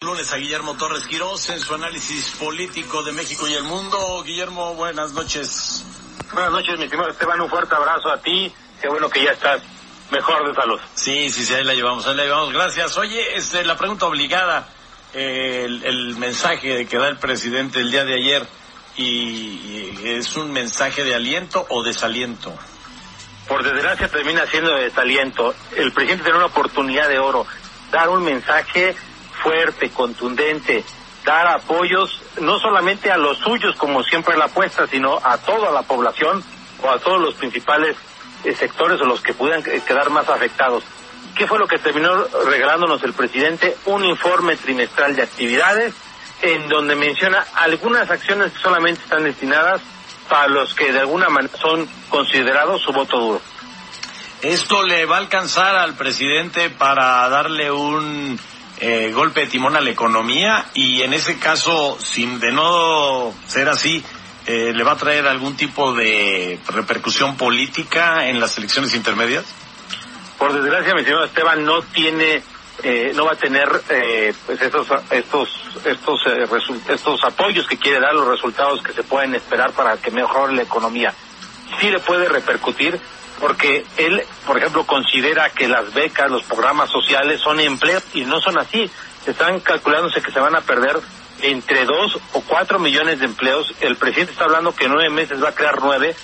Lunes a Guillermo Torres Quirós en su análisis político de México y el mundo. Guillermo, buenas noches. Buenas noches, mi estimado Esteban. Un fuerte abrazo a ti. Qué bueno que ya estás mejor de salud. Sí, sí, sí, ahí la llevamos, ahí la llevamos. Gracias. Oye, este, la pregunta obligada, eh, el, el, mensaje que da el presidente el día de ayer, y, y es un mensaje de aliento o desaliento. Por desgracia termina siendo desaliento. El presidente tiene una oportunidad de oro, dar un mensaje fuerte, contundente, dar apoyos no solamente a los suyos como siempre la apuesta, sino a toda la población o a todos los principales eh, sectores o los que pudieran quedar más afectados. ¿Qué fue lo que terminó regalándonos el presidente? Un informe trimestral de actividades en donde menciona algunas acciones que solamente están destinadas para los que de alguna manera son considerados su voto duro. ¿Esto le va a alcanzar al presidente para darle un eh, golpe de timón a la economía y en ese caso, sin de no ser así, eh, le va a traer algún tipo de repercusión política en las elecciones intermedias? Por desgracia, mi señor Esteban, no tiene, eh, no va a tener eh, pues estos estos estos eh, estos apoyos que quiere dar, los resultados que se pueden esperar para que mejore la economía. Sí le puede repercutir porque él, por ejemplo, considera que las becas, los programas sociales son empleos y no son así. Están calculándose que se van a perder entre dos o cuatro millones de empleos. El presidente está hablando que en nueve meses va a crear nueve,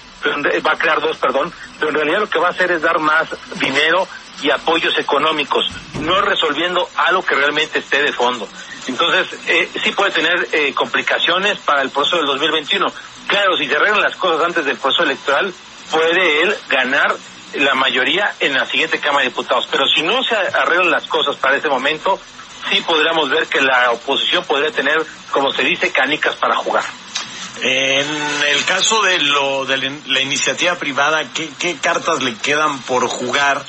va a crear dos, perdón, pero en realidad lo que va a hacer es dar más dinero y apoyos económicos, no resolviendo algo que realmente esté de fondo. Entonces, eh, sí puede tener eh, complicaciones para el proceso del 2021. Claro, si se arreglan las cosas antes del proceso electoral, puede él ganar la mayoría en la siguiente Cámara de Diputados. Pero si no se arreglan las cosas para ese momento, sí podríamos ver que la oposición podría tener, como se dice, canicas para jugar. En el caso de lo de la iniciativa privada, ¿qué, qué cartas le quedan por jugar?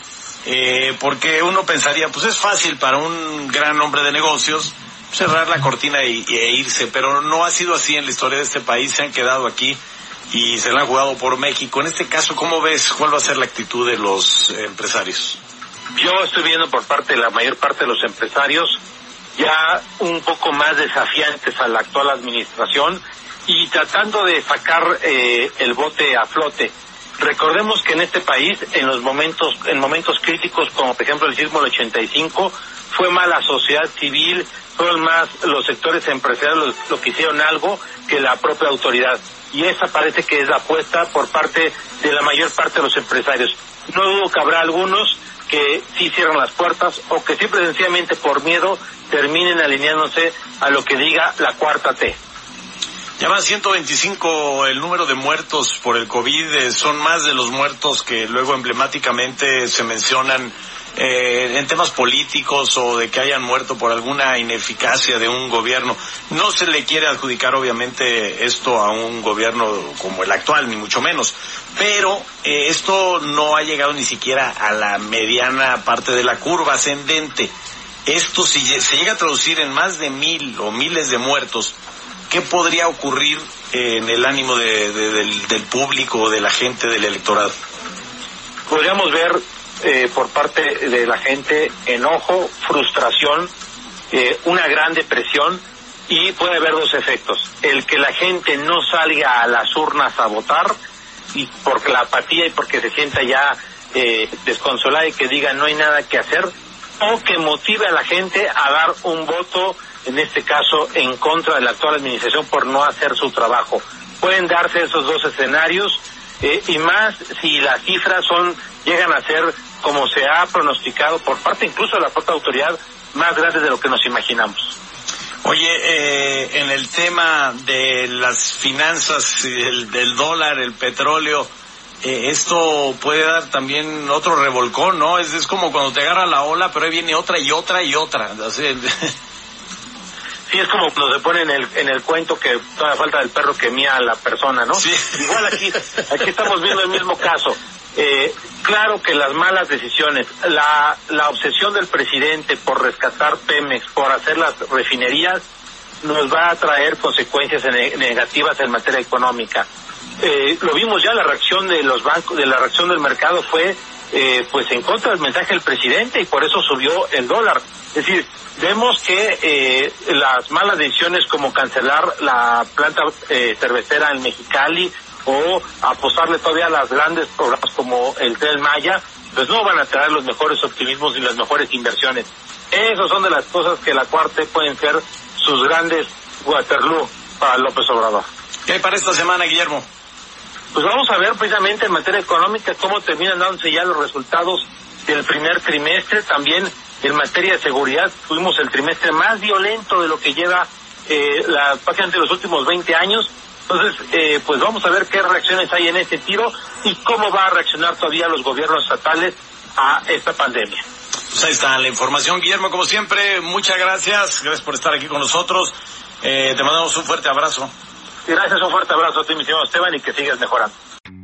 Eh, porque uno pensaría, pues es fácil para un gran hombre de negocios cerrar la cortina y, e irse, pero no ha sido así en la historia de este país, se han quedado aquí y se la han jugado por México. En este caso, ¿cómo ves cuál va a ser la actitud de los empresarios? Yo estoy viendo por parte de la mayor parte de los empresarios ya un poco más desafiantes a la actual administración y tratando de sacar eh, el bote a flote. Recordemos que en este país, en los momentos, en momentos críticos, como por ejemplo el sismo del 85, fue más la sociedad civil, fueron más los sectores empresariales los, lo que hicieron algo que la propia autoridad. Y esa parece que es la apuesta por parte de la mayor parte de los empresarios. No dudo que habrá algunos que sí cierran las puertas o que simple y sencillamente por miedo terminen alineándose a lo que diga la cuarta T. Ya van 125 el número de muertos por el COVID, son más de los muertos que luego emblemáticamente se mencionan eh, en temas políticos o de que hayan muerto por alguna ineficacia de un gobierno. No se le quiere adjudicar obviamente esto a un gobierno como el actual, ni mucho menos, pero eh, esto no ha llegado ni siquiera a la mediana parte de la curva ascendente. Esto si se llega a traducir en más de mil o miles de muertos, ¿qué podría ocurrir en el ánimo de, de, del, del, público de la gente del electorado? Podríamos ver eh, por parte de la gente enojo, frustración, eh, una gran depresión y puede haber dos efectos. El que la gente no salga a las urnas a votar y por la apatía y porque se sienta ya eh, desconsolada y que diga no hay nada que hacer o que motive a la gente a dar un voto en este caso en contra de la actual administración por no hacer su trabajo. Pueden darse esos dos escenarios eh, y más si las cifras son llegan a ser como se ha pronosticado por parte incluso de la propia autoridad más grandes de lo que nos imaginamos. Oye, eh, en el tema de las finanzas, del, del dólar, el petróleo, eh, esto puede dar también otro revolcón, ¿no? Es, es como cuando te agarra la ola, pero ahí viene otra y otra y otra. Sí, Sí, es como cuando se pone en el, en el cuento que toda falta del perro que mía a la persona, ¿no? Sí. Igual aquí, aquí estamos viendo el mismo caso. Eh, claro que las malas decisiones, la, la obsesión del presidente por rescatar Pemex, por hacer las refinerías, nos va a traer consecuencias negativas en materia económica. Eh, lo vimos ya, la reacción de los bancos, de la reacción del mercado fue eh, pues en contra del mensaje del presidente y por eso subió el dólar. Es decir, vemos que eh, las malas decisiones como cancelar la planta eh, cervecera en Mexicali o apostarle todavía a las grandes programas como el Tren Maya, pues no van a traer los mejores optimismos y las mejores inversiones. Esas son de las cosas que la cuarta pueden ser sus grandes Waterloo para López Obrador. ¿Qué hay para esta semana, Guillermo? Pues vamos a ver precisamente en materia económica cómo terminan dándose ya los resultados del primer trimestre. También en materia de seguridad tuvimos el trimestre más violento de lo que lleva eh, la de los últimos 20 años. Entonces, eh, pues vamos a ver qué reacciones hay en este tiro y cómo va a reaccionar todavía los gobiernos estatales a esta pandemia. Pues ahí está la información, Guillermo, como siempre, muchas gracias, gracias por estar aquí con nosotros. Eh, te mandamos un fuerte abrazo. Gracias, un fuerte abrazo a ti, mi señor Esteban, y que sigas mejorando.